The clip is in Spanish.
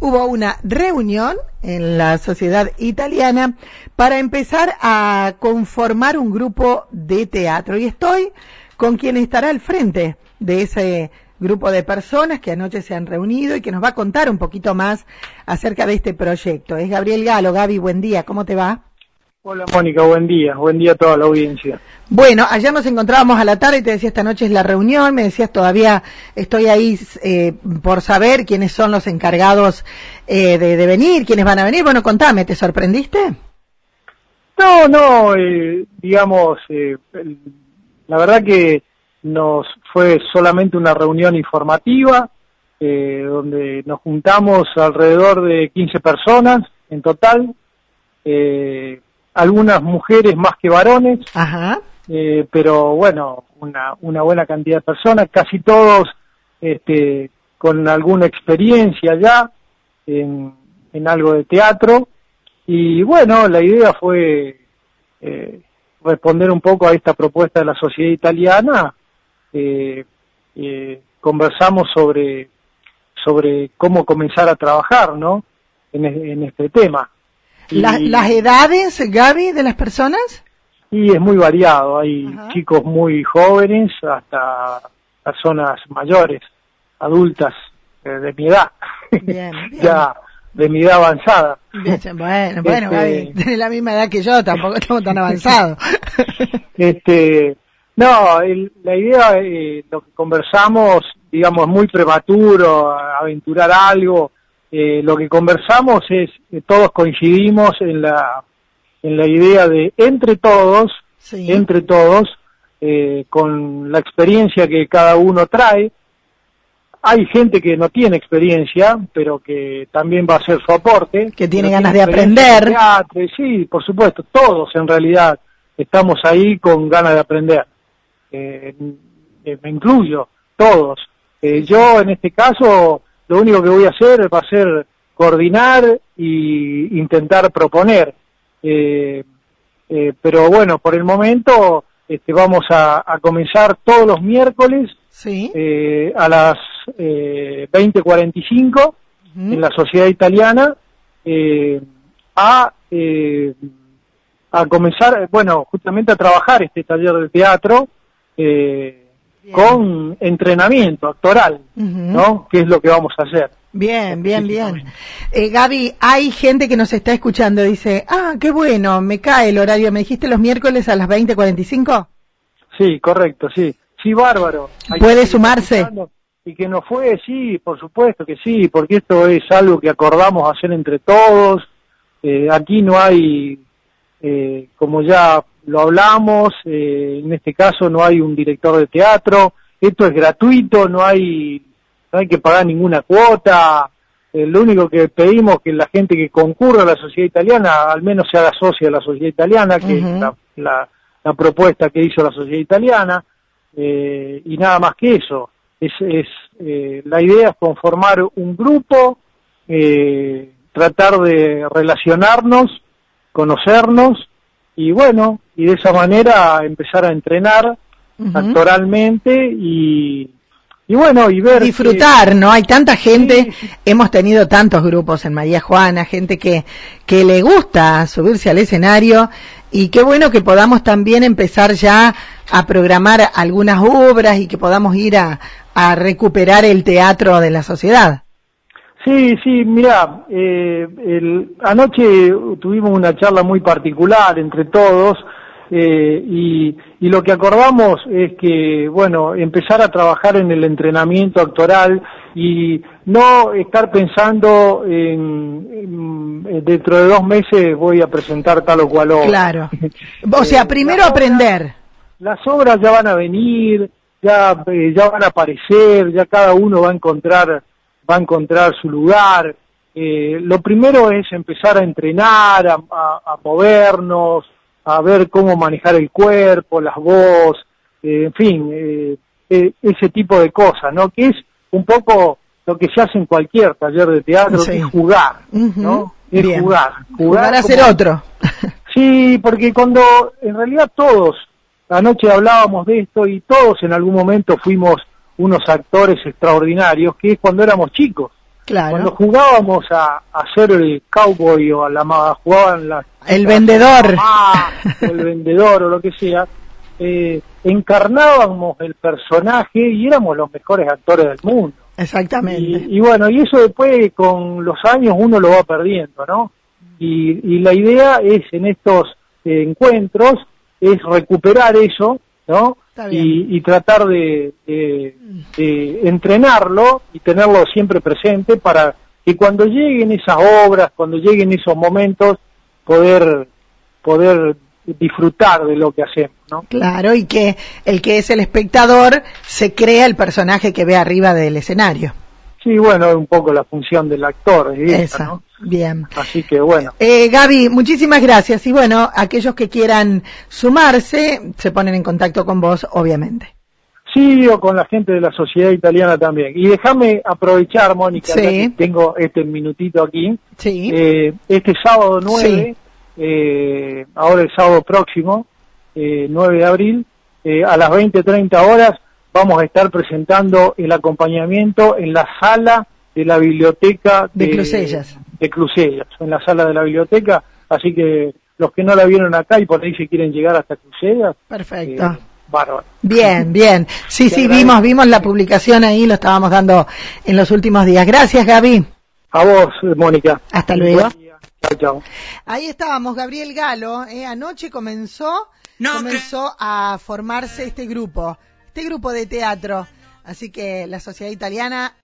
hubo una reunión en la sociedad italiana para empezar a conformar un grupo de teatro. Y estoy con quien estará al frente de ese grupo de personas que anoche se han reunido y que nos va a contar un poquito más acerca de este proyecto. Es Gabriel Galo. Gaby, buen día. ¿Cómo te va? Hola Mónica, buen día, buen día a toda la audiencia. Bueno, ayer nos encontrábamos a la tarde y te decía esta noche es la reunión, me decías todavía estoy ahí eh, por saber quiénes son los encargados eh, de, venir, quiénes van a venir. Bueno, contame, ¿te sorprendiste? No, no, eh, digamos, la verdad que nos fue solamente una reunión informativa donde nos juntamos alrededor de 15 personas en total. Eh, algunas mujeres más que varones, eh, pero bueno, una, una buena cantidad de personas, casi todos este, con alguna experiencia ya en, en algo de teatro. Y bueno, la idea fue eh, responder un poco a esta propuesta de la sociedad italiana. Eh, conversamos sobre, sobre cómo comenzar a trabajar, ¿no? En, en este tema. ¿Las edades, Gaby, de las personas? Sí, es muy variado. Hay chicos muy jóvenes hasta personas mayores, adultas, eh, de mi edad. ya de mi edad avanzada. Bueno, bueno, este, Gaby, la misma edad que yo, tampoco estamos tan avanzados. este, no, la idea, eh, lo que conversamos, digamos, es muy prematuro, aventurar algo, eh, lo que conversamos es, que todos coincidimos en la, en la idea de entre todos, entre todos, eh, con la experiencia que cada uno trae. Hay gente que no tiene experiencia, pero que también va a hacer su aporte. Que tiene ganas de aprender. sí, por supuesto, todos en realidad estamos ahí con ganas de aprender. Eh, me incluyo, todos. yo en este caso lo único que voy a hacer va a ser coordinar y intentar proponer. Eh, eh, pero bueno, por el momento este, vamos a, comenzar todos los miércoles eh, a las 20.45 en la Sociedad Italiana a, a comenzar, bueno, justamente a trabajar este taller de teatro. Eh, con entrenamiento actoral, ¿no? Que es lo que vamos a hacer. Bien, bien, bien. Eh, Gaby, hay gente que nos está escuchando, dice, ah, qué bueno, me cae el horario, me dijiste los miércoles a las 20.45. Sí, correcto, sí. Sí, bárbaro. ¿Puede sumarse? Y que no fue, sí, por supuesto que sí, porque esto es algo que acordamos hacer entre todos. Eh, aquí no hay, eh, como ya lo hablamos, eh, en este caso no hay un director de teatro, esto es gratuito, no hay, no hay que pagar ninguna cuota, eh, lo único que pedimos es que la gente que concurra a la sociedad italiana al menos se haga socia de la sociedad italiana, que es la, la, propuesta que hizo la sociedad italiana, eh, y nada más que eso. Es, es la idea es conformar un grupo, tratar de relacionarnos, conocernos, y bueno, y de esa manera empezar a entrenar actoralmente y, y bueno, y ver... Disfrutar, ¿no? Hay tanta gente, hemos tenido tantos grupos en María Juana, gente que, que le gusta subirse al escenario y qué bueno que podamos también empezar ya a programar algunas obras y que podamos ir a, a recuperar el teatro de la sociedad. Sí, sí, mira, eh, anoche tuvimos una charla muy particular entre todos eh, y, lo que acordamos es que, bueno, empezar a trabajar en el entrenamiento actoral y no estar pensando en, dentro de dos meses voy a presentar tal o cual obra. Claro. O sea, primero aprender. Las obras ya van a venir, ya, eh, ya van a aparecer, ya cada uno va a encontrar va a encontrar su lugar. Eh, lo primero es empezar a entrenar, a, movernos, a ver cómo manejar el cuerpo, las voces, eh, en fin, eh, ese tipo de cosas, ¿no? Que es un poco lo que se hace en cualquier taller de teatro, es jugar, ¿no? Es jugar, jugar. a ser otro. sí, porque cuando en realidad todos, anoche hablábamos de esto y todos en algún momento fuimos unos actores extraordinarios, que es cuando éramos chicos. Claro. Cuando jugábamos a, a ser el cowboy o a la jugaban las El vendedor. mamá, el vendedor o lo que sea, eh, encarnábamos el personaje y éramos los mejores actores del mundo. Exactamente. Y, y bueno, y eso después con los años uno lo va perdiendo, ¿no? Y, y la idea es en estos eh, encuentros es recuperar eso, ¿no? Y, y tratar de, de- de entrenarlo y tenerlo siempre presente para que cuando lleguen esas obras, cuando lleguen esos momentos, poder poder disfrutar de lo que hacemos, ¿no? Claro, y que el que es el espectador se crea el personaje que ve arriba del escenario. Sí, bueno, es un poco la función del actor, es esa, Esa. ¿no? Bien. Así que bueno. Eh, Gaby, muchísimas gracias. Y bueno, aquellos que quieran sumarse, se ponen en contacto con vos, obviamente. Sí, o con la gente de la sociedad italiana también. Y déjame aprovechar, Mónica, Sí. que tengo este minutito aquí. Sí. Eh, este sábado 9, eh, ahora el sábado próximo, eh, 9 de abril, eh, a las 20.30 horas, vamos a estar presentando el acompañamiento en la sala de la biblioteca De Clusellas. de Clusellas, en la sala de la biblioteca. Así que los que no la vieron acá y por ahí se quieren llegar hasta Clusellas, Perfecto. eh, bárbaro. Bien, bien. Sí, Te sí, agradezco. vimos, vimos la publicación ahí, lo estábamos dando en los últimos días. Gracias, Gaby. A vos, Mónica. Hasta luego. Buen día. Chao, chao. Ahí estábamos, Gabriel Galo. eh, anoche comenzó, comenzó a formarse este grupo, este grupo de teatro. Así que la sociedad italiana